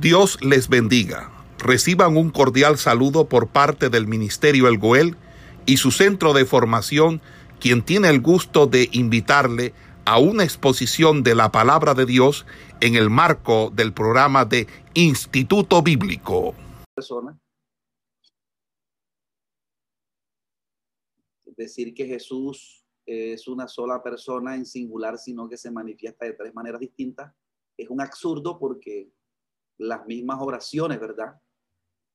Dios les bendiga. Reciban un cordial saludo por parte del Ministerio El Goel y su centro de formación, quien tiene el gusto de invitarle a una exposición de la palabra de Dios en el marco del programa de Instituto Bíblico. Decir que Jesús es una sola persona en singular, sino que se manifiesta de tres maneras distintas, es un absurdo porque las mismas oraciones, ¿verdad?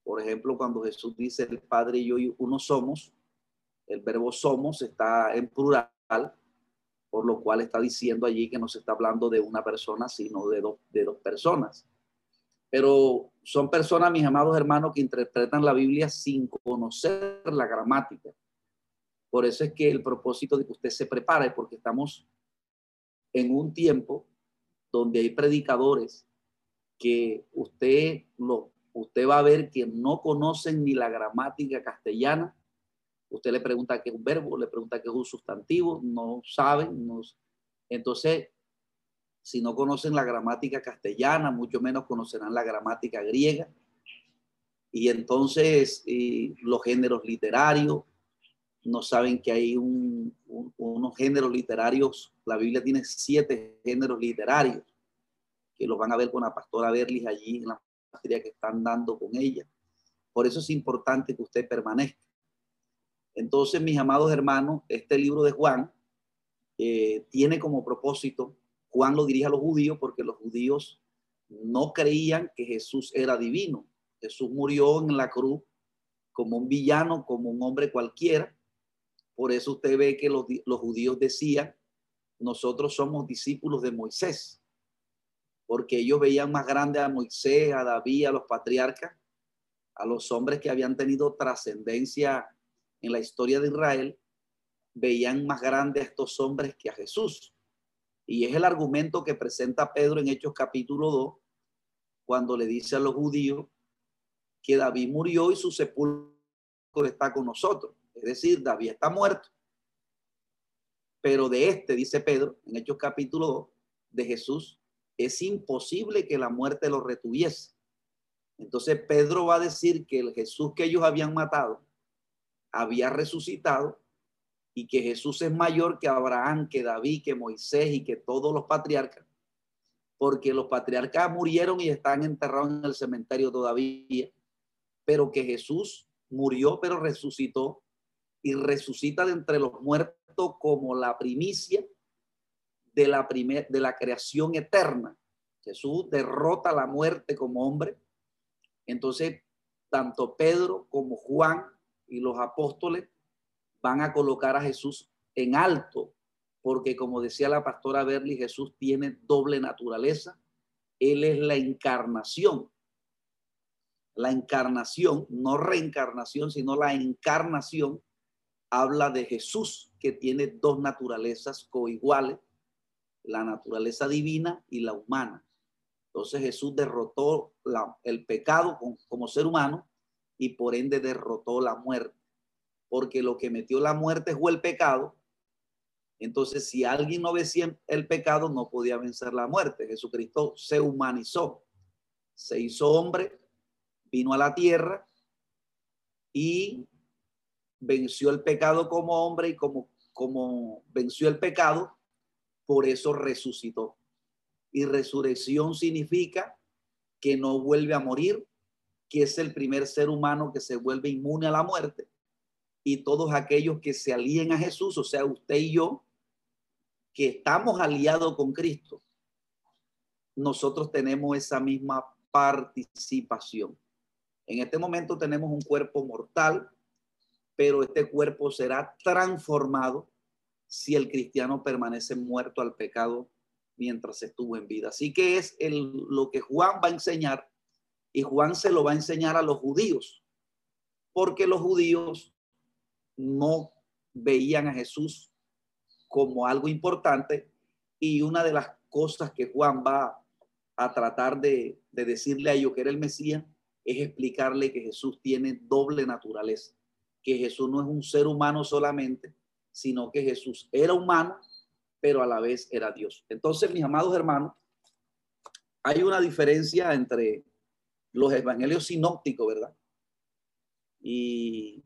Por ejemplo, cuando Jesús dice el Padre y yo uno somos, el verbo somos está en plural, por lo cual está diciendo allí que no se está hablando de una persona, sino de, dos de dos personas. Pero son personas, mis amados hermanos, que interpretan la Biblia sin conocer la gramática. Por eso es que el propósito de que usted se prepare, porque estamos en un tiempo donde hay predicadores que usted, lo, usted va a ver que no conocen ni la gramática castellana. Usted le pregunta qué es un verbo, le pregunta qué es un sustantivo, no saben. No, entonces, si no conocen la gramática castellana, mucho menos conocerán la gramática griega. Y entonces los géneros literarios, no saben que hay unos géneros literarios, la Biblia tiene siete géneros literarios que los van a ver con la pastora Berlis allí en la materia que están dando con ella. Por eso es importante que usted permanezca. Entonces, mis amados hermanos, este libro de Juan eh, tiene como propósito, Juan lo dirige a los judíos porque los judíos no creían que Jesús era divino. Jesús murió en la cruz como un villano, como un hombre cualquiera. Por eso usted ve que los, los judíos decían, nosotros somos discípulos de Moisés porque ellos veían más grande a Moisés, a David, a los patriarcas, a los hombres que habían tenido trascendencia en la historia de Israel, veían más grande a estos hombres que a Jesús. Y es el argumento que presenta Pedro en Hechos capítulo 2, cuando le dice a los judíos que David murió y su sepulcro está con nosotros. Es decir, David está muerto. Pero de este, dice Pedro, en Hechos capítulo 2, de Jesús, es imposible que la muerte lo retuviese. Entonces Pedro va a decir que el Jesús que ellos habían matado había resucitado y que Jesús es mayor que Abraham, que David, que Moisés y que todos los patriarcas, porque los patriarcas murieron y están enterrados en el cementerio todavía, pero que Jesús murió pero resucitó y resucita de entre los muertos como la primicia de la, primer, de la creación eterna. Jesús derrota la muerte como hombre. Entonces, tanto Pedro como Juan y los apóstoles van a colocar a Jesús en alto, porque como decía la pastora Berli, Jesús tiene doble naturaleza. Él es la encarnación. La encarnación, no reencarnación, sino la encarnación, habla de Jesús que tiene dos naturalezas coiguales la naturaleza divina y la humana. Entonces Jesús derrotó el pecado como ser humano y por ende derrotó la muerte. Porque lo que metió la muerte fue el pecado. Entonces, si alguien no vencía el pecado, no podía vencer la muerte. Jesucristo se humanizó, se hizo hombre, vino a la tierra y venció el pecado como hombre y como, como venció el pecado, por eso resucitó. Y resurrección significa que no vuelve a morir, que es el primer ser humano que se vuelve inmune a la muerte. Y todos aquellos que se alíen a Jesús, o sea, usted y yo, que estamos aliados con Cristo, nosotros tenemos esa misma participación. En este momento tenemos un cuerpo mortal, pero este cuerpo será transformado si el cristiano permanece muerto al pecado mientras estuvo en vida. Así que es lo que Juan va a enseñar y Juan se lo va a enseñar a los judíos, porque los judíos no veían a Jesús como algo importante y una de las cosas que Juan va a tratar de, de decirle a ellos que era el Mesías es explicarle que Jesús tiene doble naturaleza, que Jesús no es un ser humano solamente, sino que Jesús era humano, pero a la vez era Dios. Entonces, mis amados hermanos, hay una diferencia entre los evangelios sinópticos, ¿verdad? Y,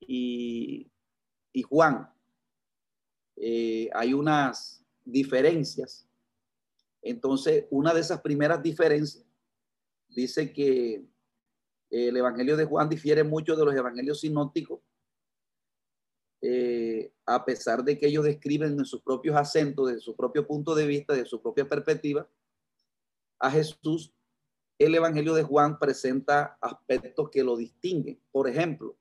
y, Juan, eh, hay unas diferencias. Entonces, una de esas primeras diferencias dice que el Evangelio de Juan difiere mucho de los Evangelios sinópticos, eh, a pesar de que ellos describen en sus propios acentos, de su propio punto de vista, de su propia perspectiva, a Jesús, el Evangelio de Juan presenta aspectos que lo distinguen. Por ejemplo,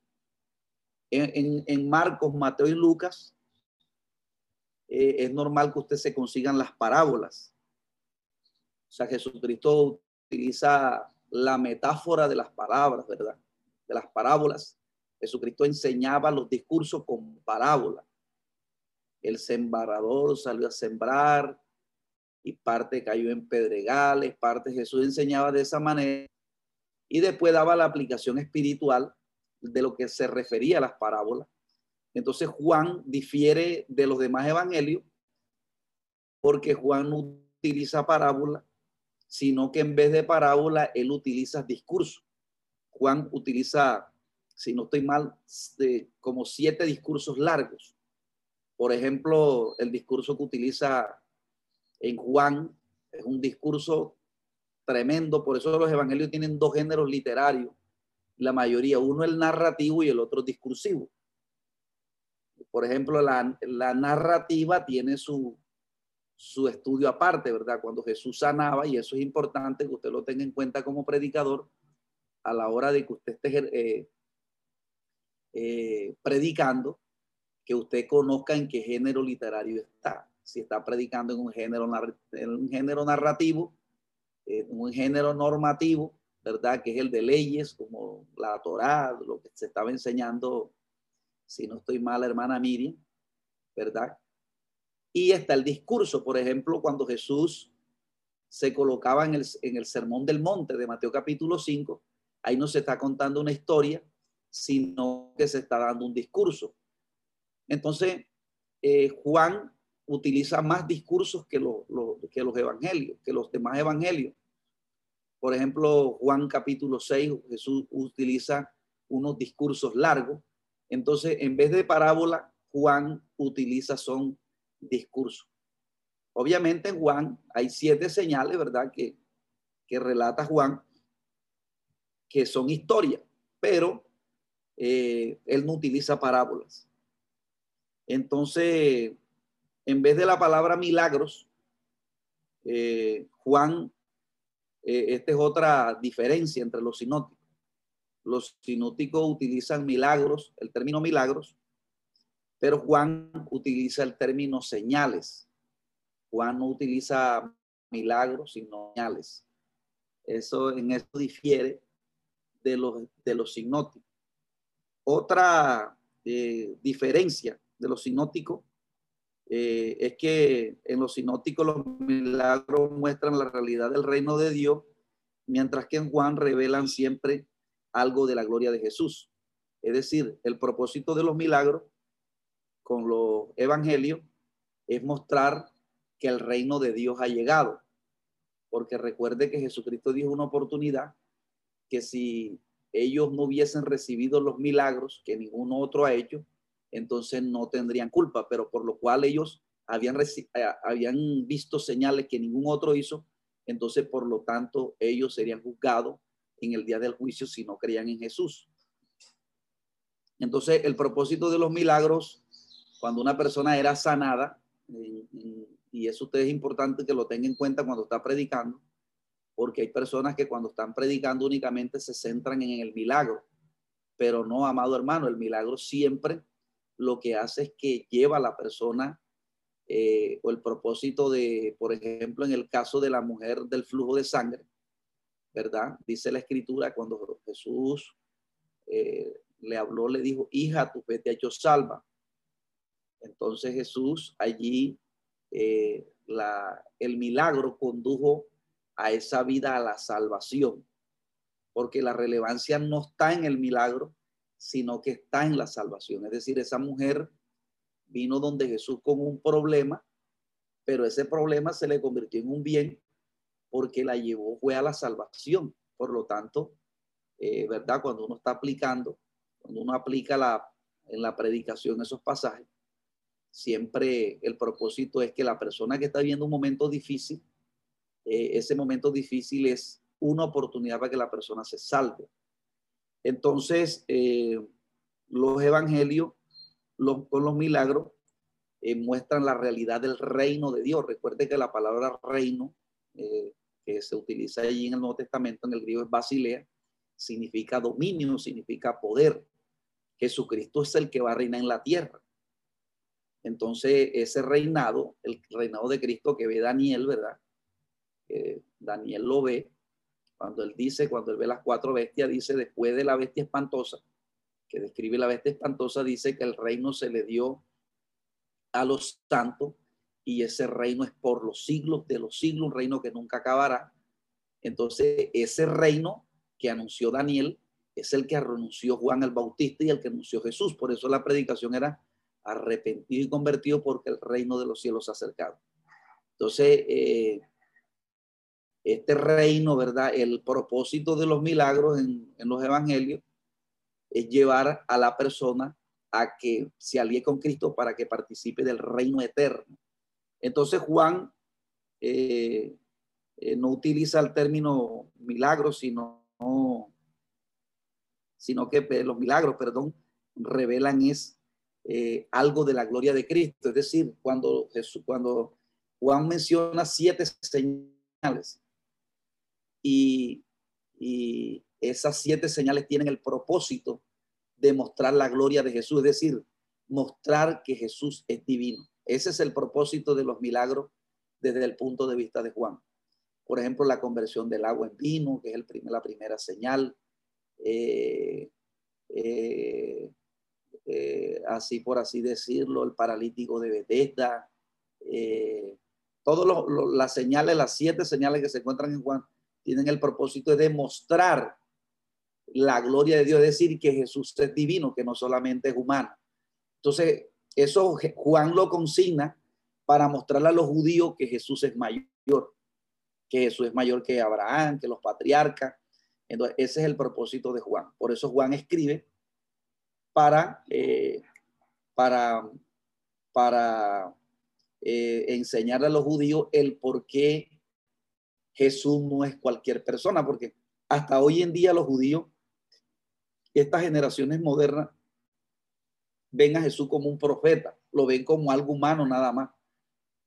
en, Marcos, Mateo y Lucas, eh, es normal que usted se consigan las parábolas. O sea, Jesucristo utiliza la metáfora de las palabras, ¿verdad? De las parábolas. Jesucristo enseñaba los discursos con parábolas. El sembrador salió a sembrar y parte cayó en pedregales, parte Jesús enseñaba de esa manera y después daba la aplicación espiritual de lo que se refería a las parábolas. Entonces Juan difiere de los demás evangelios porque Juan no utiliza parábola sino que en vez de parábola, él utiliza discurso. Juan utiliza, si no estoy mal, como siete discursos largos. Por ejemplo, el discurso que utiliza en Juan es un discurso tremendo, por eso los evangelios tienen dos géneros literarios, la mayoría, uno el narrativo y el otro discursivo. Por ejemplo, la, la narrativa tiene su, su estudio aparte, ¿verdad? Cuando Jesús sanaba, y eso es importante que usted lo tenga en cuenta como predicador, a la hora de que usted esté eh, eh, predicando, que usted conozca en qué género literario está. Si está predicando en un género, en un género narrativo, en un género normativo, ¿verdad? Que es el de leyes, como la Torá, lo que se estaba enseñando, si no estoy mal, hermana Miriam, ¿verdad? Y está el discurso, por ejemplo, cuando Jesús se colocaba en el, en el Sermón del Monte de Mateo capítulo 5, ahí no se está contando una historia, sino que se está dando un discurso. Entonces, eh, Juan utiliza más discursos que, que los evangelios, que los demás evangelios. Por ejemplo, Juan capítulo 6, Jesús utiliza unos discursos largos. Entonces, en vez de parábola, Juan utiliza son discurso. Obviamente en Juan hay siete señales, ¿verdad? Que, que relata Juan, que son historias, pero eh, él no utiliza parábolas. Entonces, en vez de la palabra milagros, eh, Juan, eh, esta es otra diferencia entre los sinóticos. Los sinóticos utilizan milagros, el término milagros, pero Juan utiliza el término señales. Juan no utiliza milagros, sino señales. Eso en eso difiere de los, de los sinóticos. Otra eh, diferencia de los sinóticos eh, es que en los sinóticos los milagros muestran la realidad del reino de Dios, mientras que en Juan revelan siempre algo de la gloria de Jesús. Es decir, el propósito de los milagros con los evangelios es mostrar que el reino de Dios ha llegado. Porque recuerde que Jesucristo dijo una oportunidad que si ellos no hubiesen recibido los milagros que ninguno otro ha hecho, entonces no tendrían culpa, pero por lo cual ellos habían, eh, habían visto señales que ningún otro hizo, entonces por lo tanto ellos serían juzgados en el día del juicio si no creían en Jesús. Entonces el propósito de los milagros cuando una persona era sanada, y eso usted es importante que lo tenga en cuenta cuando está predicando, porque hay personas que cuando están predicando únicamente se centran en el milagro, pero no, amado hermano, el milagro siempre lo que hace es que lleva a la persona eh, o el propósito de, por ejemplo, en el caso de la mujer del flujo de sangre, ¿verdad? Dice la escritura cuando Jesús eh, le habló, le dijo, hija, tu fe te ha hecho salva. Entonces Jesús allí, eh, el milagro condujo a esa vida a la salvación, porque la relevancia no está en el milagro, sino que está en la salvación. Es decir, esa mujer vino donde Jesús con un problema, pero ese problema se le convirtió en un bien porque la llevó, fue a la salvación. Por lo tanto, eh, ¿verdad? Cuando uno está aplicando, cuando uno aplica la, en la predicación esos pasajes, siempre el propósito es que la persona que está viviendo un momento difícil, eh, ese momento difícil es una oportunidad para que la persona se salve. Entonces, eh, los evangelios los, con los milagros muestran la realidad del reino de Dios. Recuerde que la palabra reino, que se utiliza allí en el Nuevo Testamento, en el griego es basilea, significa dominio, significa poder. Jesucristo es el que va a reinar en la tierra. Entonces, ese reinado, el reinado de Cristo que ve Daniel, ¿verdad? Daniel lo ve cuando él dice, cuando él ve las cuatro bestias, dice, después de la bestia espantosa, que describe la bestia espantosa, dice que el reino se le dio a los santos y ese reino es por los siglos de los siglos, un reino que nunca acabará. Entonces, ese reino que anunció Daniel es el que renunció Juan el Bautista y el que anunció Jesús. Por eso la predicación era arrepentido y convertido porque el reino de los cielos se ha acercado. Entonces, eh, este reino, ¿verdad? El propósito de los milagros en, los evangelios es llevar a la persona a que se alíe con Cristo para que participe del reino eterno. Entonces Juan eh, eh, no utiliza el término milagros, sino, sino que los milagros, perdón, revelan es eh, algo de la gloria de Cristo. Es decir, cuando, cuando Juan menciona siete señales y, esas siete señales tienen el propósito de mostrar la gloria de Jesús, es decir, mostrar que Jesús es divino. Ese es el propósito de los milagros desde el punto de vista de Juan. Por ejemplo, la conversión del agua en vino, que es el la primera señal. Eh, eh, eh, así por así decirlo, el paralítico de Bethesda. todas las señales, las siete señales que se encuentran en Juan, tienen el propósito de demostrar la gloria de Dios, decir, que Jesús es divino, que no solamente es humano. Entonces, eso Juan lo consigna para mostrarle a los judíos que Jesús es mayor, que Jesús es mayor que Abraham, que los patriarcas. Entonces, ese es el propósito de Juan. Por eso Juan escribe para, eh, para, para eh, enseñarle a los judíos el por qué Jesús no es cualquier persona, porque hasta hoy en día los judíos, estas generaciones modernas, ven a Jesús como un profeta, lo ven como algo humano nada más.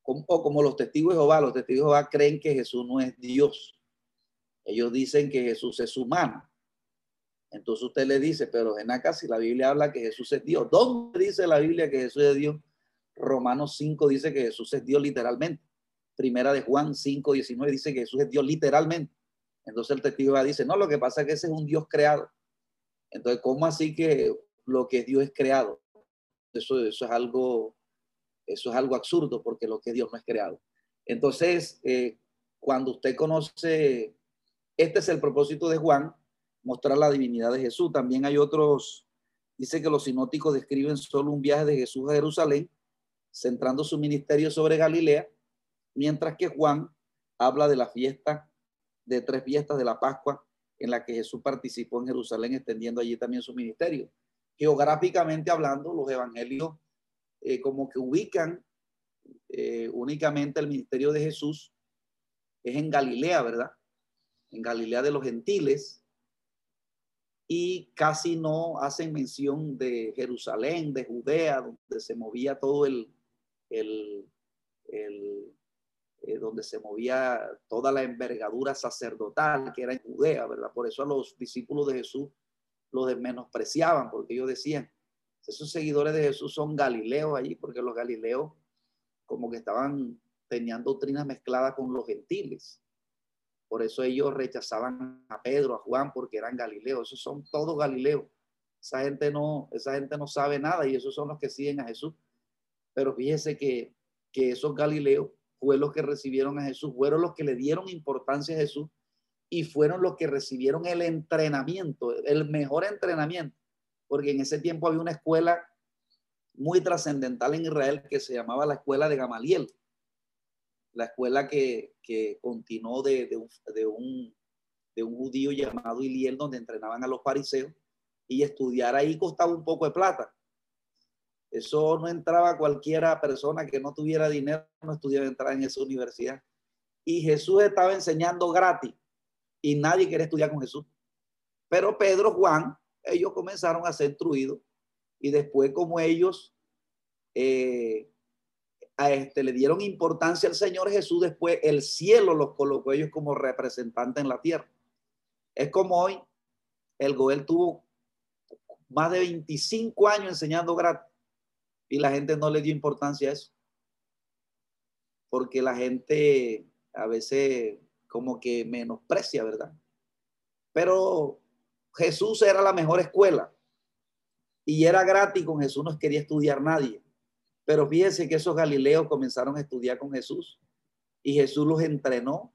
o como los testigos de Jehová, los testigos de Jehová creen que Jesús no es Dios. Ellos dicen que Jesús es humano. Entonces usted le dice, pero acá si la Biblia habla que Jesús es Dios, ¿dónde dice la Biblia que Jesús es Dios? Romanos 5 dice que Jesús es Dios literalmente. Primera de Juan 5, 19 dice que Jesús es Dios literalmente. Entonces el testigo dice, no, lo que pasa es que ese es un Dios creado. Entonces, ¿cómo así que lo que Dios es creado? Eso, eso, es algo, eso es algo absurdo porque lo que Dios no es creado. Entonces, eh, cuando usted conoce, este es el propósito de Juan, mostrar la divinidad de Jesús. También hay otros, dice que los sinóticos describen solo un viaje de Jesús a Jerusalén, centrando su ministerio sobre Galilea, mientras que Juan habla de la fiesta, de tres fiestas de la Pascua en la que Jesús participó en Jerusalén, extendiendo allí también su ministerio geográficamente hablando, los evangelios eh, como que ubican eh, únicamente el ministerio de Jesús, es en Galilea, ¿verdad? En Galilea de los gentiles, y casi no hacen mención de Jerusalén, de Judea, donde se movía todo el, el, el eh, donde se movía toda la envergadura sacerdotal que era en Judea, ¿verdad? Por eso a los discípulos de Jesús los menospreciaban porque ellos decían, esos seguidores de Jesús son galileos allí, porque los galileos como que estaban, tenían doctrinas mezcladas con los gentiles. Por eso ellos rechazaban a Pedro, a Juan, porque eran galileos. Esos son todos galileos. Esa gente no, esa gente no sabe nada y esos son los que siguen a Jesús. Pero fíjese que, que esos galileos fueron los que recibieron a Jesús, fueron los que le dieron importancia a Jesús y fueron los que recibieron el entrenamiento, el mejor entrenamiento, porque en ese tiempo había una escuela muy trascendental en Israel que se llamaba la escuela de Gamaliel, la escuela que, continuó de, un, de un judío llamado Iliel, donde entrenaban a los fariseos, y estudiar ahí costaba un poco de plata. Eso no entraba cualquiera persona que no tuviera dinero, no estudiaba entrar en esa universidad. Y Jesús estaba enseñando gratis y nadie quería estudiar con Jesús. Pero Pedro, Juan, ellos comenzaron a ser instruidos y después como ellos eh, a este, le dieron importancia al Señor Jesús, después el cielo los colocó ellos como representantes en la tierra. Es como hoy, el Goel tuvo más de 25 años enseñando gratis y la gente no le dio importancia a eso. Porque la gente a veces como que menosprecia, ¿verdad? Pero Jesús era la mejor escuela y era gratis, con Jesús no quería estudiar nadie. Pero fíjense que esos galileos comenzaron a estudiar con Jesús y Jesús los entrenó.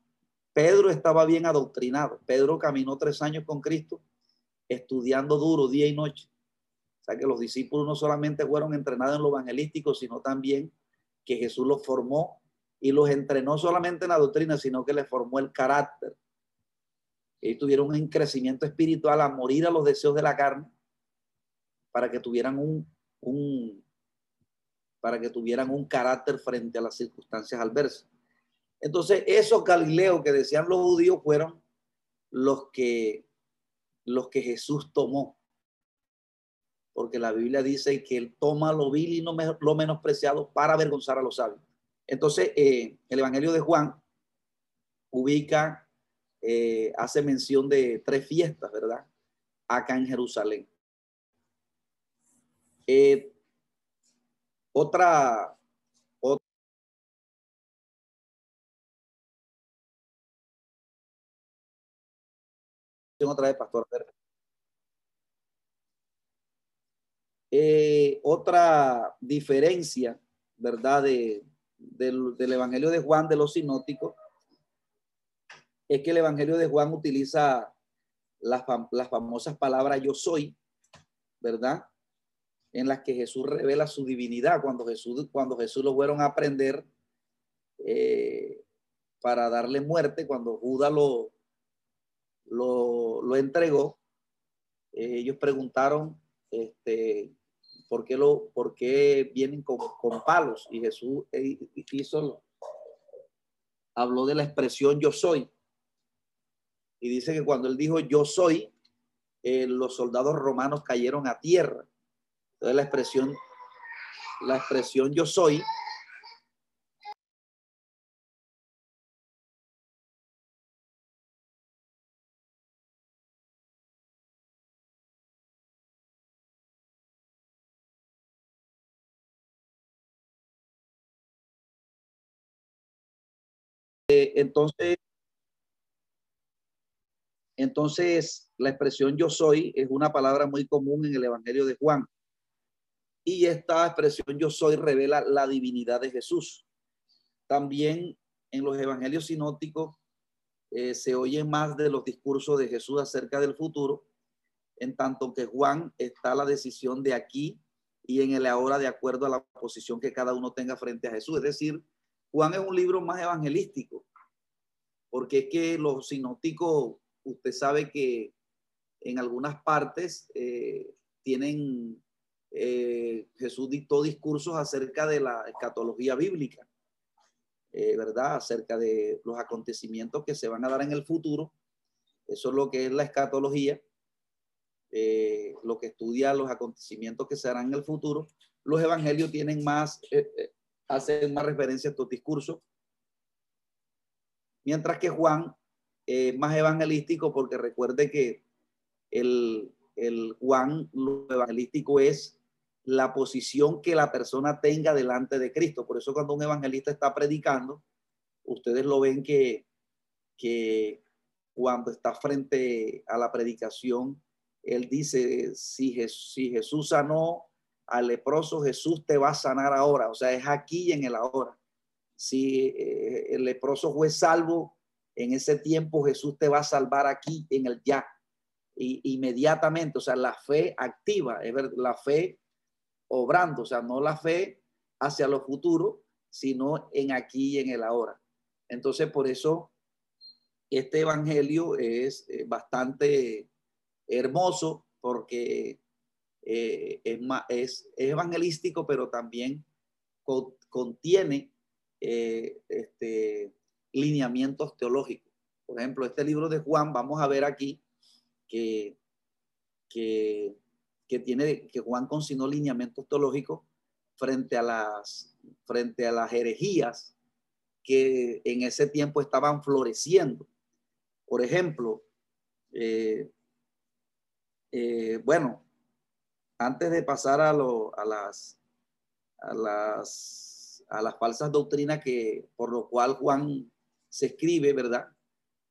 Pedro estaba bien adoctrinado. Pedro caminó tres años con Cristo estudiando duro día y noche. O sea que los discípulos no solamente fueron entrenados en lo evangelístico, sino también que Jesús los formó y los entrenó solamente en la doctrina, sino que les formó el carácter. Ellos tuvieron un crecimiento espiritual a morir a los deseos de la carne para que tuvieran un, un para que tuvieran un carácter frente a las circunstancias adversas. Entonces, esos galileos que decían los judíos fueron los que, los que Jesús tomó. Porque la Biblia dice que él toma lo vil y no lo menospreciado para avergonzar a los sabios. Entonces, eh, el Evangelio de Juan ubica, eh, hace mención de tres fiestas, ¿verdad? Acá en Jerusalén. Eh, otra, otra otra vez, pastor. Eh, otra diferencia, ¿verdad? De, del, del, Evangelio de Juan de los sinóticos es que el Evangelio de Juan utiliza las, las famosas palabras yo soy, ¿verdad? en las que Jesús revela su divinidad. Cuando Jesús, cuando Jesús lo fueron a aprender eh, para darle muerte, cuando Judas lo, lo, entregó, eh, ellos preguntaron este, ¿por, qué lo, por qué vienen con, palos. Y Jesús eh, hizo, habló de la expresión yo soy. Y dice que cuando él dijo yo soy, los soldados romanos cayeron a tierra entonces la expresión, la expresión yo soy eh, entonces, entonces, la expresión yo soy es una palabra muy común en el Evangelio de Juan. Y esta expresión yo soy revela la divinidad de Jesús. También en los evangelios sinópticos eh, se oye más de los discursos de Jesús acerca del futuro, en tanto que Juan está la decisión de aquí y en el ahora de acuerdo a la posición que cada uno tenga frente a Jesús. Es decir, Juan es un libro más evangelístico, porque es que los sinópticos, usted sabe que en algunas partes eh, tienen eh, Jesús dictó discursos acerca de la escatología bíblica, eh, ¿verdad? Acerca de los acontecimientos que se van a dar en el futuro. Eso es lo que es la escatología, eh, lo que estudia los acontecimientos que se harán en el futuro. Los evangelios tienen más, hacen más referencia a estos discursos. Mientras que Juan es más evangelístico porque recuerde que el, el Juan lo evangelístico es la posición que la persona tenga delante de Cristo. Por eso cuando un evangelista está predicando, ustedes lo ven que, que cuando está frente a la predicación, él dice, si Jesús, si Jesús sanó al leproso, Jesús te va a sanar ahora. O sea, es aquí y en el ahora. Si eh, el leproso fue salvo en ese tiempo, Jesús te va a salvar aquí en el ya. Y, inmediatamente, o sea, la fe activa, es ver, la fe obrando, o sea, no la fe hacia lo futuro, sino en aquí y en el ahora. Entonces, por eso este evangelio es eh, bastante hermoso porque eh, es, es, evangelístico, pero también contiene eh, este, lineamientos teológicos. Por ejemplo, este libro de Juan, vamos a ver aquí que, que, tiene, que Juan consignó lineamientos teológicos frente a las, frente a las herejías que en ese tiempo estaban floreciendo. Por ejemplo, eh, bueno, antes de pasar a, las, falsas doctrinas que por lo cual Juan se escribe, ¿verdad?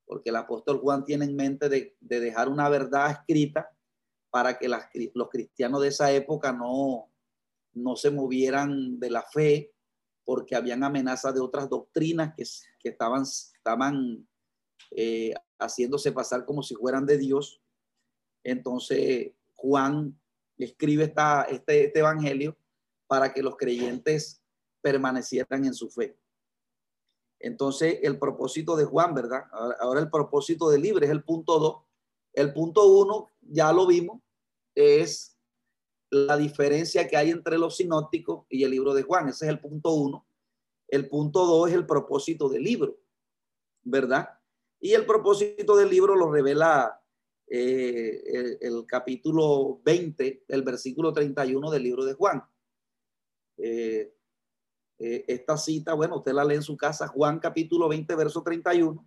Porque el apóstol Juan tiene en mente de, dejar una verdad escrita para que los cristianos de esa época no, no se movieran de la fe porque habían amenazas de otras doctrinas que, que estaban, estaban eh, haciéndose pasar como si fueran de Dios. Entonces Juan escribe esta, este, este evangelio para que los creyentes permanecieran en su fe. Entonces el propósito de Juan, ¿verdad? Ahora, el propósito de libre es el punto 2. El punto 1, ya lo vimos, es la diferencia que hay entre los sinópticos y el libro de Juan. Ese es el punto uno. El punto dos es el propósito del libro, ¿verdad? Y el propósito del libro lo revela eh, el, capítulo 20, el versículo 31 del libro de Juan. Eh, eh, esta cita, bueno, usted la lee en su casa, Juan capítulo 20, verso 31.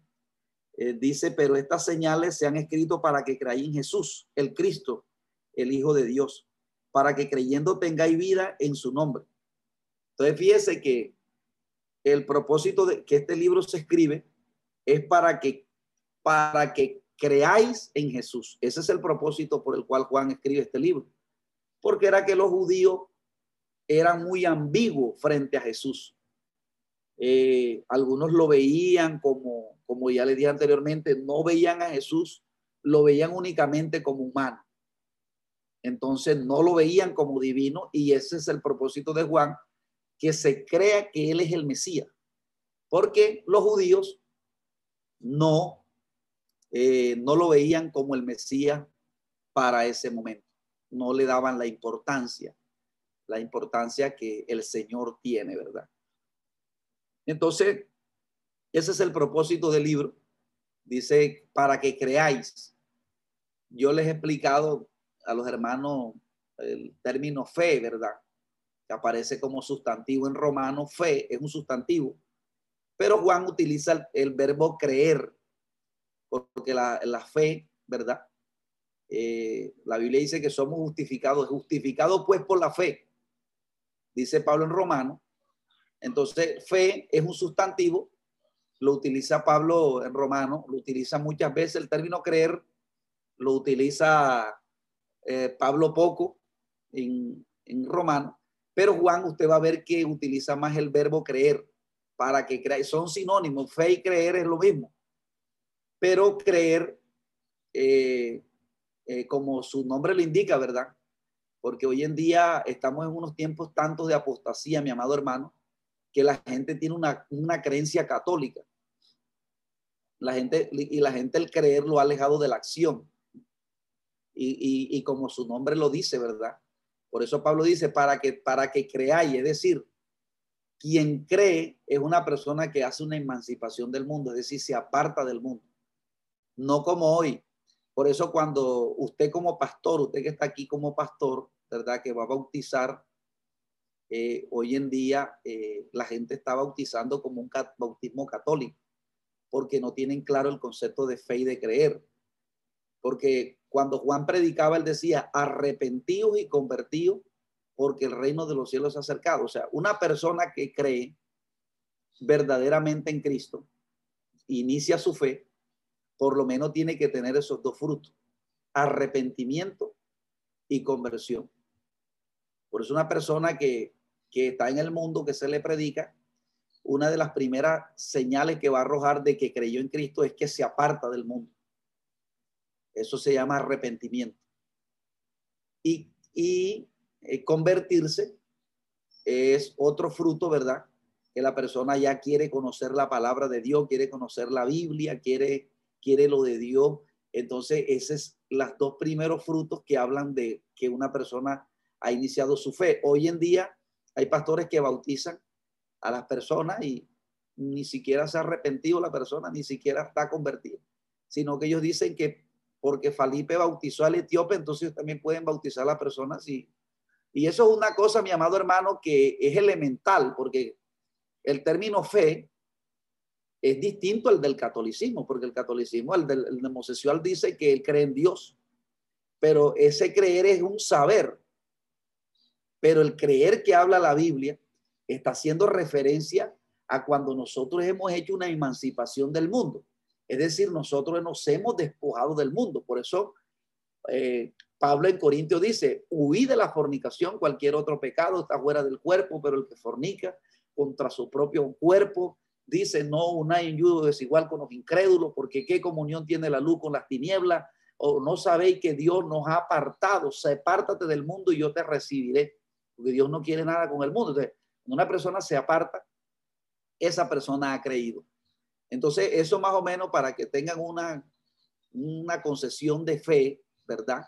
dice, pero estas señales se han escrito para que creáis en Jesús, el Cristo, el Hijo de Dios para que creyendo tengáis vida en su nombre. Entonces, fíjese que el propósito de que este libro se escribe es para que, para que creáis en Jesús. Ese es el propósito por el cual Juan escribe este libro. Porque era que los judíos eran muy ambiguos frente a Jesús. Eh, algunos lo veían como, como ya le dije anteriormente, no veían a Jesús, lo veían únicamente como humano. Entonces no lo veían como divino y ese es el propósito de Juan, que se crea que él es el Mesías, porque los judíos no, eh, no lo veían como el Mesías para ese momento, no le daban la importancia, la importancia que el Señor tiene, ¿verdad? Entonces, ese es el propósito del libro. Dice, para que creáis. Yo les he explicado a los hermanos el término fe, ¿verdad? Que aparece como sustantivo en romano, fe es un sustantivo, pero Juan utiliza el, verbo creer, porque la, fe, ¿verdad? Eh, la Biblia dice que somos justificados, justificados pues por la fe, dice Pablo en romano. Entonces, fe es un sustantivo, lo utiliza Pablo en romano, lo utiliza muchas veces. El término creer, lo utiliza eh, Pablo poco en, en romano, pero Juan usted va a ver que utiliza más el verbo creer para que crea, son sinónimos, fe y creer es lo mismo, pero creer, eh, eh, como su nombre lo indica, ¿verdad? Porque hoy en día estamos en unos tiempos tantos de apostasía, mi amado hermano, que la gente tiene una, una creencia católica. La gente, y la gente el creer lo ha alejado de la acción y, como su nombre lo dice, ¿verdad? Por eso Pablo dice, para que, para que creáis, es decir, quien cree es una persona que hace una emancipación del mundo, es decir, se aparta del mundo. No como hoy. Por eso cuando usted como pastor, usted que está aquí como pastor, ¿verdad? Que va a bautizar, eh, hoy en día eh, la gente está bautizando como un bautismo católico, porque no tienen claro el concepto de fe y de creer. Porque cuando Juan predicaba, él decía, arrepentidos y convertidos porque el reino de los cielos se ha acercado. O sea, una persona que cree verdaderamente en Cristo, inicia su fe, por lo menos tiene que tener esos dos frutos, arrepentimiento y conversión. Por eso una persona que, que está en el mundo, que se le predica, una de las primeras señales que va a arrojar de que creyó en Cristo es que se aparta del mundo. Eso se llama arrepentimiento. Y, y eh, convertirse es otro fruto, ¿verdad? Que la persona ya quiere conocer la palabra de Dios, quiere conocer la Biblia, quiere quiere lo de Dios. Entonces, esos es los dos primeros frutos que hablan de que una persona ha iniciado su fe. Hoy en día hay pastores que bautizan a las personas y ni siquiera se ha arrepentido la persona, ni siquiera está convertida, sino que ellos dicen que porque Felipe bautizó al etíope, entonces también pueden bautizar a las personas y, y eso es una cosa, mi amado hermano, que es elemental, porque el término fe es distinto al del catolicismo, porque el catolicismo, el del el homosexual dice que él cree en Dios, pero ese creer es un saber, pero el creer que habla la Biblia está haciendo referencia a cuando nosotros hemos hecho una emancipación del mundo. Es decir, nosotros nos hemos despojado del mundo. Por eso eh, Pablo en Corintios dice, huí de la fornicación, cualquier otro pecado está fuera del cuerpo, pero el que fornica contra su propio cuerpo, dice, no una yudo desigual con los incrédulos, porque qué comunión tiene la luz con las tinieblas, o no sabéis que Dios nos ha apartado, sepártate del mundo y yo te recibiré porque Dios no quiere nada con el mundo. Entonces, una persona se aparta, esa persona ha creído. Entonces, eso más o menos para que tengan una, una concesión de fe, ¿verdad?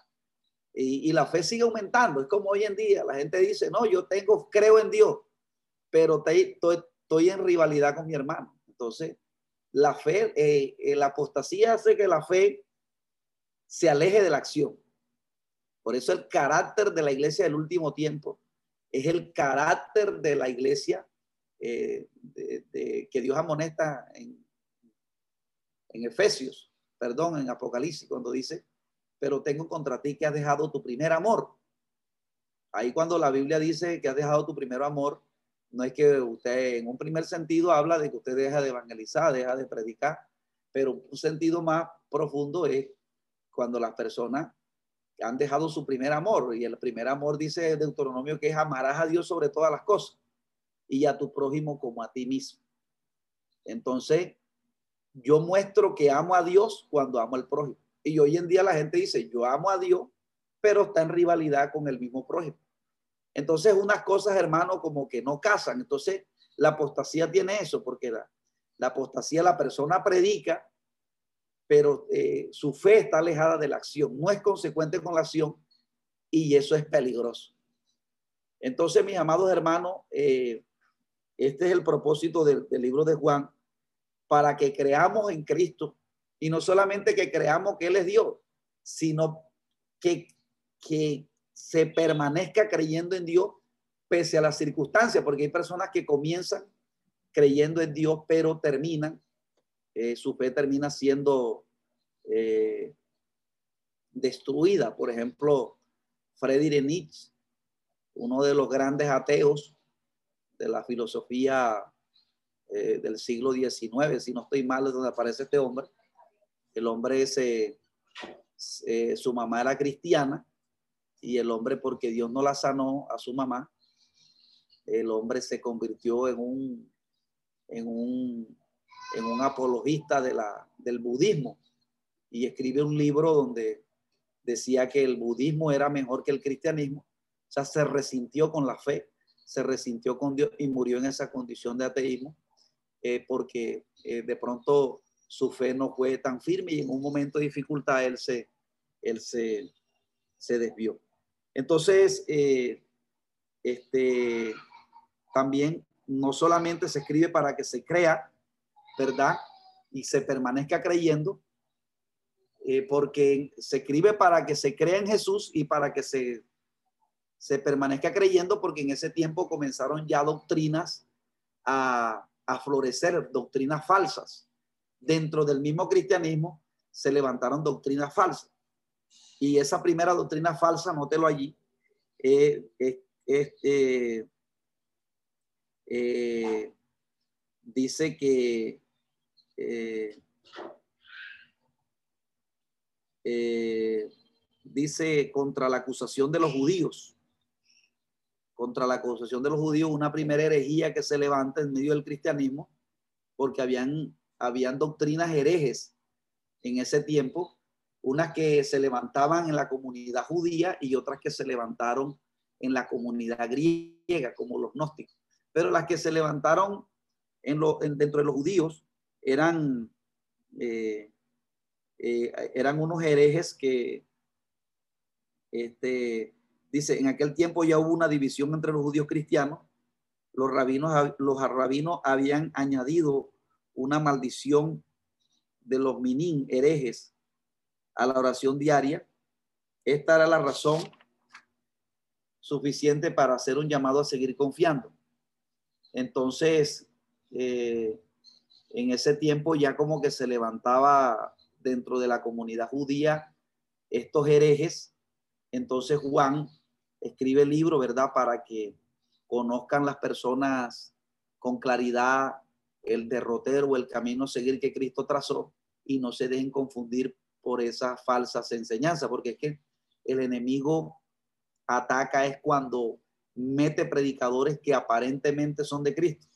Y, la fe sigue aumentando. Es como hoy en día, la gente dice, no, yo tengo, creo en Dios, pero estoy, estoy en rivalidad con mi hermano. Entonces, la fe, eh, eh, la apostasía hace que la fe se aleje de la acción. Por eso el carácter de la iglesia del último tiempo es el carácter de la iglesia eh, que Dios amonesta en, en Efesios, perdón, en Apocalipsis, cuando dice, pero tengo contra ti que has dejado tu primer amor. Ahí cuando la Biblia dice que has dejado tu primer amor, no es que usted en un primer sentido habla de que usted deja de evangelizar, deja de predicar, pero un sentido más profundo es cuando las personas han dejado su primer amor. Y el primer amor dice Deuteronomio que es amarás a Dios sobre todas las cosas y a tu prójimo como a ti mismo. Entonces, yo muestro que amo a Dios cuando amo al prójimo. Y hoy en día la gente dice, yo amo a Dios, pero está en rivalidad con el mismo prójimo. Entonces, unas cosas, hermano, como que no casan. Entonces, la apostasía tiene eso, porque la, la apostasía, la persona predica, pero eh, su fe está alejada de la acción, no es consecuente con la acción y eso es peligroso. Entonces, mis amados hermanos, eh, este es el propósito del, libro de Juan, para que creamos en Cristo y no solamente que creamos que Él es Dios, sino que, que se permanezca creyendo en Dios pese a las circunstancias, porque hay personas que comienzan creyendo en Dios, pero terminan eh, su fe termina siendo eh, destruida. Por ejemplo, Friedrich Nietzsche, uno de los grandes ateos de la filosofía eh, del siglo XIX, si no estoy mal, es donde aparece este hombre. El hombre, se, su mamá era cristiana y el hombre, porque Dios no la sanó a su mamá, el hombre se convirtió en un, en un en un apologista de del budismo y escribe un libro donde decía que el budismo era mejor que el cristianismo. O sea, se resintió con la fe, se resintió con Dios y murió en esa condición de ateísmo eh, porque eh, de pronto su fe no fue tan firme y en un momento de dificultad él se, él se, se desvió. Entonces, eh, este, también no solamente se escribe para que se crea, ¿verdad? Y se permanezca creyendo, eh, porque se escribe para que se crea en Jesús y para que se, se permanezca creyendo, porque en ese tiempo comenzaron ya doctrinas a, a florecer, doctrinas falsas. Dentro del mismo cristianismo se levantaron doctrinas falsas. Y esa primera doctrina falsa, nótelo allí, eh, eh, eh, dice que eh, eh, dice contra la acusación de los judíos, contra la acusación de los judíos, una primera herejía que se levanta en medio del cristianismo, porque habían, habían doctrinas herejes en ese tiempo, unas que se levantaban en la comunidad judía y otras que se levantaron en la comunidad griega, como los gnósticos. Pero las que se levantaron en lo, dentro de los judíos eran, eh, eh, eran unos herejes que, este, dice, en aquel tiempo ya hubo una división entre los judíos cristianos. Los rabinos, los rabinos habían añadido una maldición de los minín herejes a la oración diaria. Esta era la razón suficiente para hacer un llamado a seguir confiando. Entonces, eh, en ese tiempo ya como que se levantaba dentro de la comunidad judía estos herejes. Entonces Juan escribe el libro, ¿verdad? Para que conozcan las personas con claridad el derrotero o el camino a seguir que Cristo trazó y no se dejen confundir por esas falsas enseñanzas, porque es que el enemigo ataca es cuando mete predicadores que aparentemente son de Cristo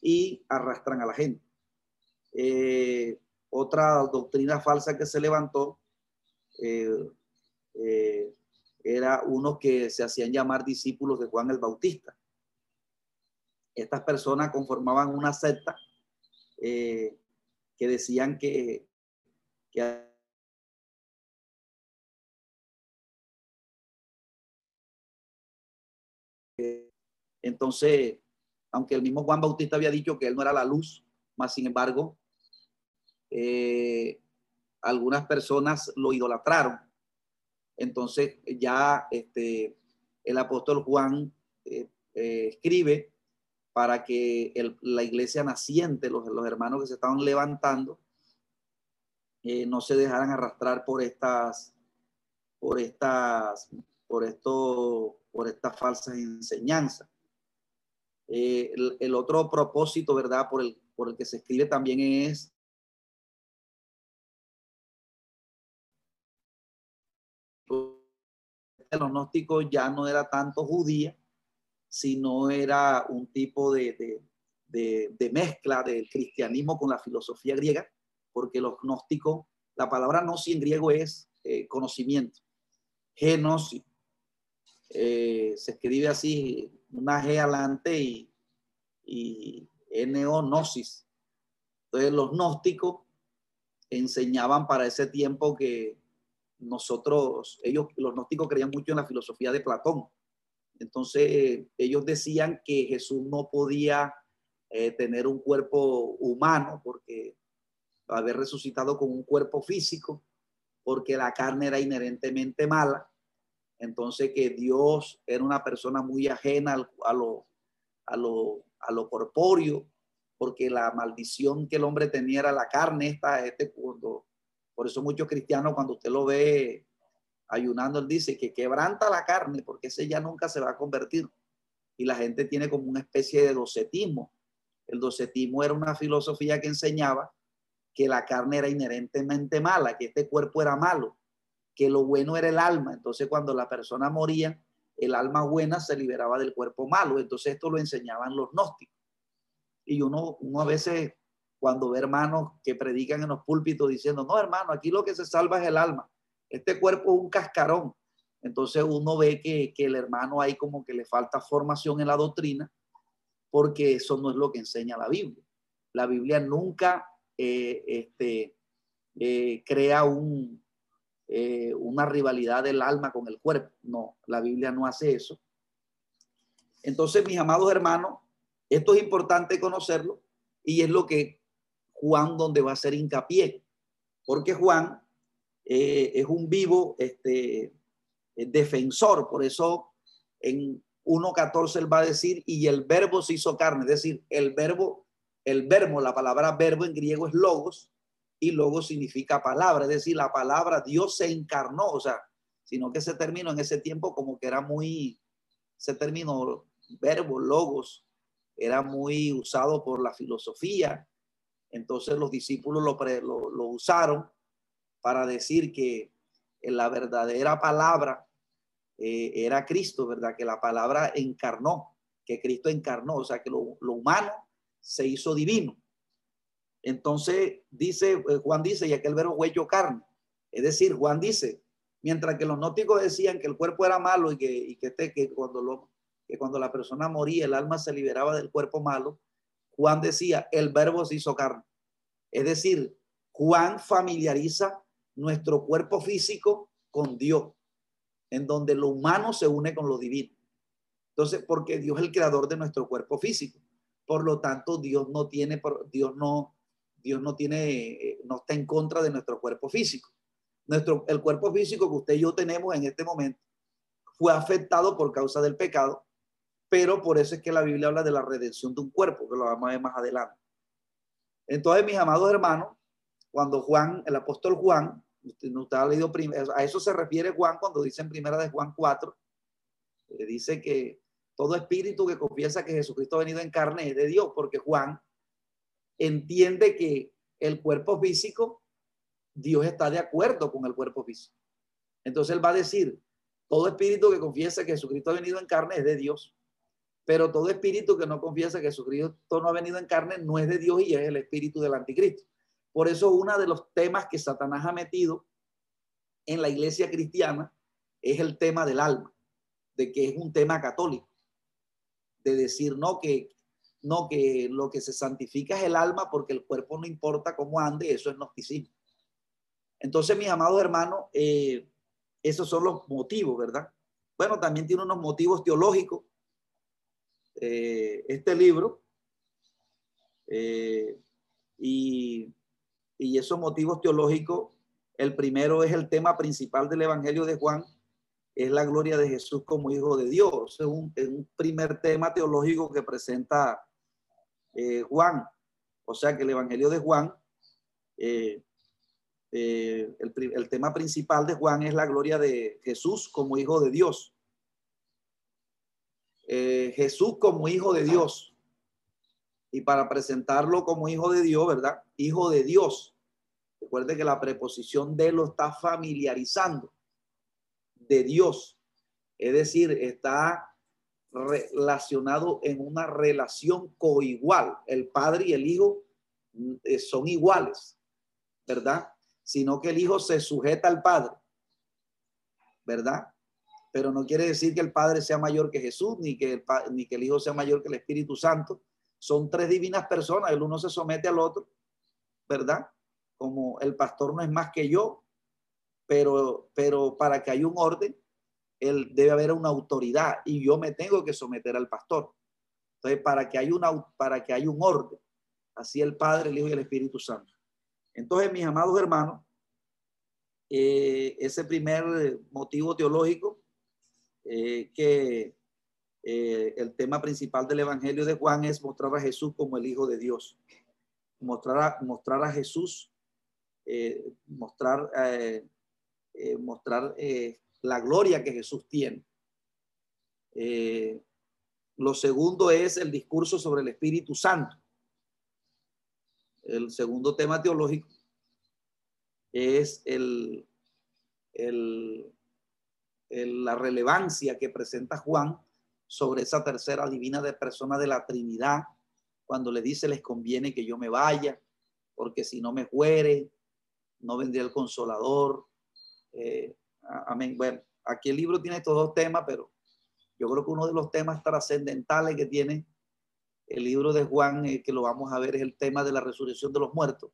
y arrastran a la gente. Eh, otra doctrina falsa que se levantó eh, eh, era uno que se hacían llamar discípulos de Juan el Bautista. Estas personas conformaban una secta que decían que Entonces, aunque el mismo Juan Bautista había dicho que él no era la luz, más sin embargo, eh, algunas personas lo idolatraron. Entonces, ya este, el apóstol Juan eh, eh, escribe para que la iglesia naciente, los, los, hermanos que se estaban levantando, no se dejaran arrastrar por estas, por estas, por esto, por estas falsas enseñanzas. Eh, el, otro propósito, ¿verdad? Por el, por el que se escribe también es el gnóstico ya no era tanto judía, sino era un tipo de, mezcla del cristianismo con la filosofía griega, porque los gnósticos, la palabra gnosis en griego es eh, conocimiento, genosis, eh, se escribe así, una G adelante y, y Entonces los gnósticos enseñaban para ese tiempo que nosotros, ellos, los gnósticos creían mucho en la filosofía de Platón. Entonces ellos decían que Jesús no podía eh, tener un cuerpo humano porque haber resucitado con un cuerpo físico, porque la carne era inherentemente mala entonces que Dios era una persona muy ajena a lo, a lo, a lo corpóreo, porque la maldición que el hombre tenía era la carne, esta, este, cuando, por eso muchos cristianos cuando usted lo ve ayunando, él dice que quebranta la carne, porque ese ya nunca se va a convertir. Y la gente tiene como una especie de docetismo. El docetismo era una filosofía que enseñaba que la carne era inherentemente mala, que este cuerpo era malo que lo bueno era el alma. Entonces cuando la persona moría, el alma buena se liberaba del cuerpo malo. Entonces esto lo enseñaban los gnósticos. Y uno, a veces cuando ve hermanos que predican en los púlpitos diciendo, no hermano, aquí lo que se salva es el alma. Este cuerpo es un cascarón. Entonces uno ve que, el hermano ahí como que le falta formación en la doctrina porque eso no es lo que enseña la Biblia. La Biblia nunca eh, este, eh, crea un, eh, una rivalidad del alma con el cuerpo. No, la Biblia no hace eso. Entonces, mis amados hermanos, esto es importante conocerlo y es lo que Juan donde va a hacer hincapié, porque Juan eh, es un vivo este, defensor, por eso en 1.14 él va a decir, y el verbo se hizo carne, es decir, el verbo, el verbo, la palabra verbo en griego es logos, y luego significa palabra, es decir, la palabra Dios se encarnó, o sea, sino que ese término en ese tiempo como que era muy, ese término verbo, logos, era muy usado por la filosofía, entonces los discípulos lo, lo, usaron para decir que la verdadera palabra eh, era Cristo, ¿verdad? Que la palabra encarnó, que Cristo encarnó, o sea, que lo humano se hizo divino. Entonces dice, eh, Juan dice, y aquel verbo huello carne. Es decir, Juan dice, mientras que los nóticos decían que el cuerpo era malo y que, y que, este, que, cuando lo, que cuando la persona moría el alma se liberaba del cuerpo malo, Juan decía, el verbo se hizo carne. Es decir, Juan familiariza nuestro cuerpo físico con Dios, en donde lo humano se une con lo divino. Entonces, porque Dios es el creador de nuestro cuerpo físico. Por lo tanto, Dios no tiene, Dios no, Dios no tiene, eh, no está en contra de nuestro cuerpo físico. Nuestro, el cuerpo físico que usted y yo tenemos en este momento fue afectado por causa del pecado, pero por eso es que la Biblia habla de la redención de un cuerpo, que lo vamos a ver más adelante. Entonces, mis amados hermanos, cuando Juan, el apóstol Juan, usted, usted ha leído, a eso se refiere Juan cuando dice en primera de Juan 4, eh, dice que todo espíritu que confiesa que Jesucristo ha venido en carne es de Dios, porque Juan entiende que el cuerpo físico, Dios está de acuerdo con el cuerpo físico. Entonces él va a decir, todo espíritu que confiesa que Jesucristo ha venido en carne es de Dios. Pero todo espíritu que no confiesa que Jesucristo no ha venido en carne no es de Dios y es el espíritu del anticristo. Por eso uno de los temas que Satanás ha metido en la iglesia cristiana es el tema del alma, de que es un tema católico, de decir no que no que lo que se santifica es el alma porque el cuerpo no importa cómo ande, eso es gnosticismo. Entonces, mis amados hermanos, eh, esos son los motivos, ¿verdad? Bueno, también tiene unos motivos teológicos eh, este libro. Eh, y, y esos motivos teológicos, el primero es el tema principal del Evangelio de Juan, es la gloria de Jesús como Hijo de Dios. Es un, es un primer tema teológico que presenta eh, Juan. O sea que el Evangelio de Juan, el, el tema principal de Juan es la gloria de Jesús como Hijo de Dios. Eh, Jesús como hijo de Dios. Y para presentarlo como hijo de Dios, ¿verdad? Hijo de Dios. Recuerde que la preposición de lo está familiarizando de Dios. Es decir, está relacionado en una relación coigual. El padre y el hijo mm, eh, son iguales, ¿verdad? Sino que el hijo se sujeta al padre, ¿verdad? pero no quiere decir que el Padre sea mayor que Jesús, ni que el, ni que el Hijo sea mayor que el Espíritu Santo. Son tres divinas personas, el uno se somete al otro, ¿verdad? Como el pastor no es más que yo, pero, pero para que haya un orden, él debe haber una autoridad y yo me tengo que someter al pastor. Entonces, para que haya, para que haya un orden, así el Padre, el Hijo y el Espíritu Santo. Entonces, mis amados hermanos, eh, ese primer motivo teológico eh, que eh, el tema principal del Evangelio de Juan es mostrar a Jesús como el Hijo de Dios. Mostrar a, mostrar a Jesús, eh, mostrar, mostrar la gloria que Jesús tiene. lo segundo es el discurso sobre el Espíritu Santo. El segundo tema teológico es el, el, la relevancia que presenta Juan sobre esa tercera divina de persona de la Trinidad, cuando le dice les conviene que yo me vaya, porque si no me fuere, no vendría el consolador. Eh, amén. Bueno, aquí el libro tiene estos dos temas, pero yo creo que uno de los temas trascendentales que tiene el libro de Juan, eh, que lo vamos a ver, es el tema de la resurrección de los muertos,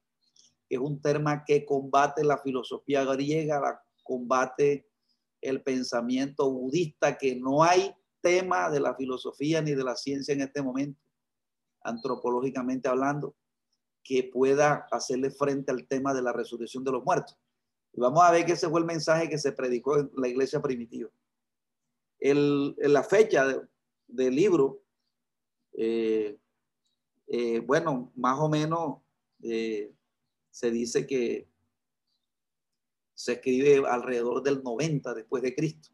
que es un tema que combate la filosofía griega, la combate el pensamiento budista, que no hay tema de la filosofía ni de la ciencia en este momento, antropológicamente hablando, que pueda hacerle frente al tema de la resurrección de los muertos. Y vamos a ver que ese fue el mensaje que se predicó en la iglesia primitiva. El, la fecha del libro, eh, eh, bueno, más o menos eh, se dice que se escribe alrededor del 90 después de Cristo.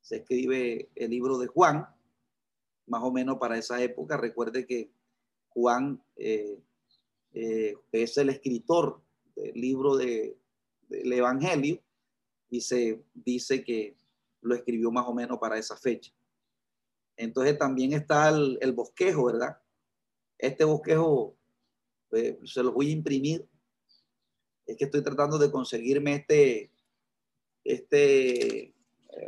Se escribe el libro de Juan, más o menos para esa época. Recuerde que Juan es el escritor del libro de, del Evangelio y se dice que lo escribió más o menos para esa fecha. Entonces también está el, bosquejo, ¿verdad? Este bosquejo eh, se lo voy a imprimir es que estoy tratando de conseguirme este, este eh,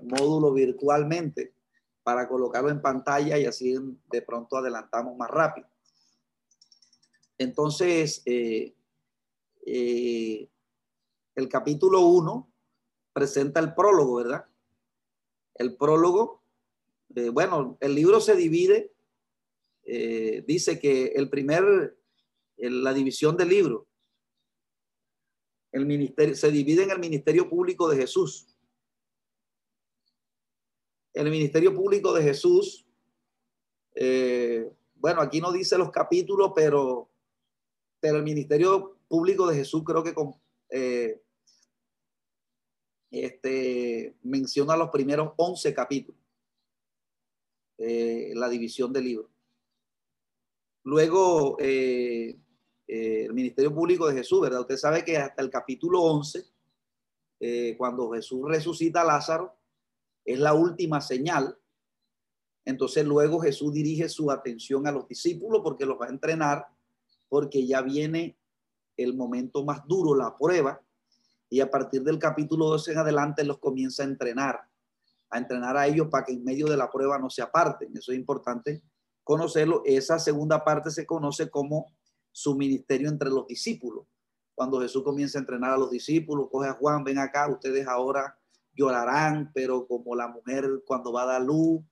módulo virtualmente para colocarlo en pantalla y así de pronto adelantamos más rápido. Entonces, eh, eh, el capítulo 1 presenta el prólogo, ¿verdad? El prólogo, eh, bueno, el libro se divide, eh, dice que el primer, la división del libro, el ministerio, se divide en el ministerio público de Jesús. El ministerio público de Jesús, eh, bueno, aquí no dice los capítulos, pero, pero el ministerio público de Jesús creo que eh, este, menciona los primeros 11 capítulos, eh, la división del libro. Luego, eh, el ministerio público de Jesús, ¿verdad? Usted sabe que hasta el capítulo 11, cuando Jesús resucita a Lázaro, es la última señal. Entonces luego Jesús dirige su atención a los discípulos porque los va a entrenar, porque ya viene el momento más duro, la prueba, y a partir del capítulo 12 en adelante los comienza a entrenar, a entrenar a ellos para que en medio de la prueba no se aparten. Eso es importante conocerlo. Esa segunda parte se conoce como su ministerio entre los discípulos. Cuando Jesús comienza a entrenar a los discípulos, coge a Juan, ven acá, ustedes ahora llorarán, pero como la mujer cuando va a dar luz,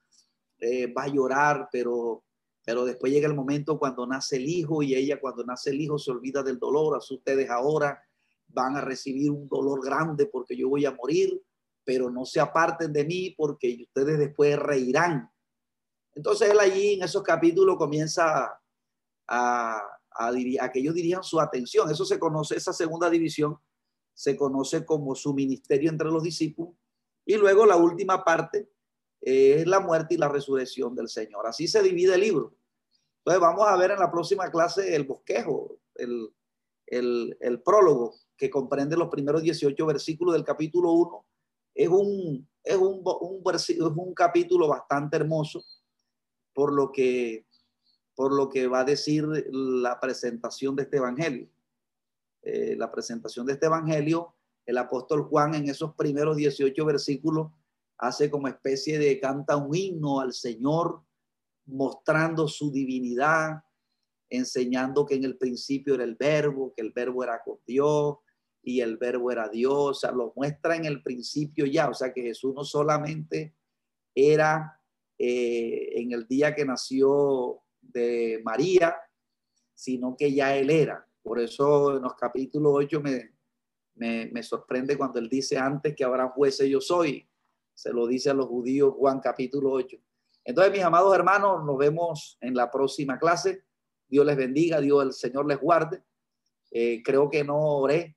eh, va a llorar, pero pero después llega el momento cuando nace el hijo y ella cuando nace el hijo se olvida del dolor. Así ustedes ahora van a recibir un dolor grande porque yo voy a morir, pero no se aparten de mí porque ustedes después reirán. Entonces él allí en esos capítulos comienza a, a, a, que ellos dirijan su atención. Eso se conoce, esa segunda división se conoce como su ministerio entre los discípulos. Y luego la última parte es la muerte y la resurrección del Señor. Así se divide el libro. Entonces vamos a ver en la próxima clase el bosquejo, el, el, prólogo que comprende los primeros 18 versículos del capítulo 1. Es un, es un, un, es un capítulo bastante hermoso por lo, que, por lo que va a decir la presentación de este evangelio. Eh, la presentación de este evangelio, el apóstol Juan en esos primeros 18 versículos hace como especie de canta un himno al Señor mostrando su divinidad, enseñando que en el principio era el verbo, que el verbo era con Dios y el verbo era Dios, o sea, lo muestra en el principio ya, o sea que Jesús no solamente era eh, en el día que nació de María, sino que ya él era. Por eso en los capítulos 8 me, me, me sorprende cuando él dice antes que habrá jueces yo soy. Se lo dice a los judíos Juan capítulo 8. Entonces, mis amados hermanos, nos vemos en la próxima clase. Dios les bendiga, Dios el Señor les guarde. Eh, creo que no oré.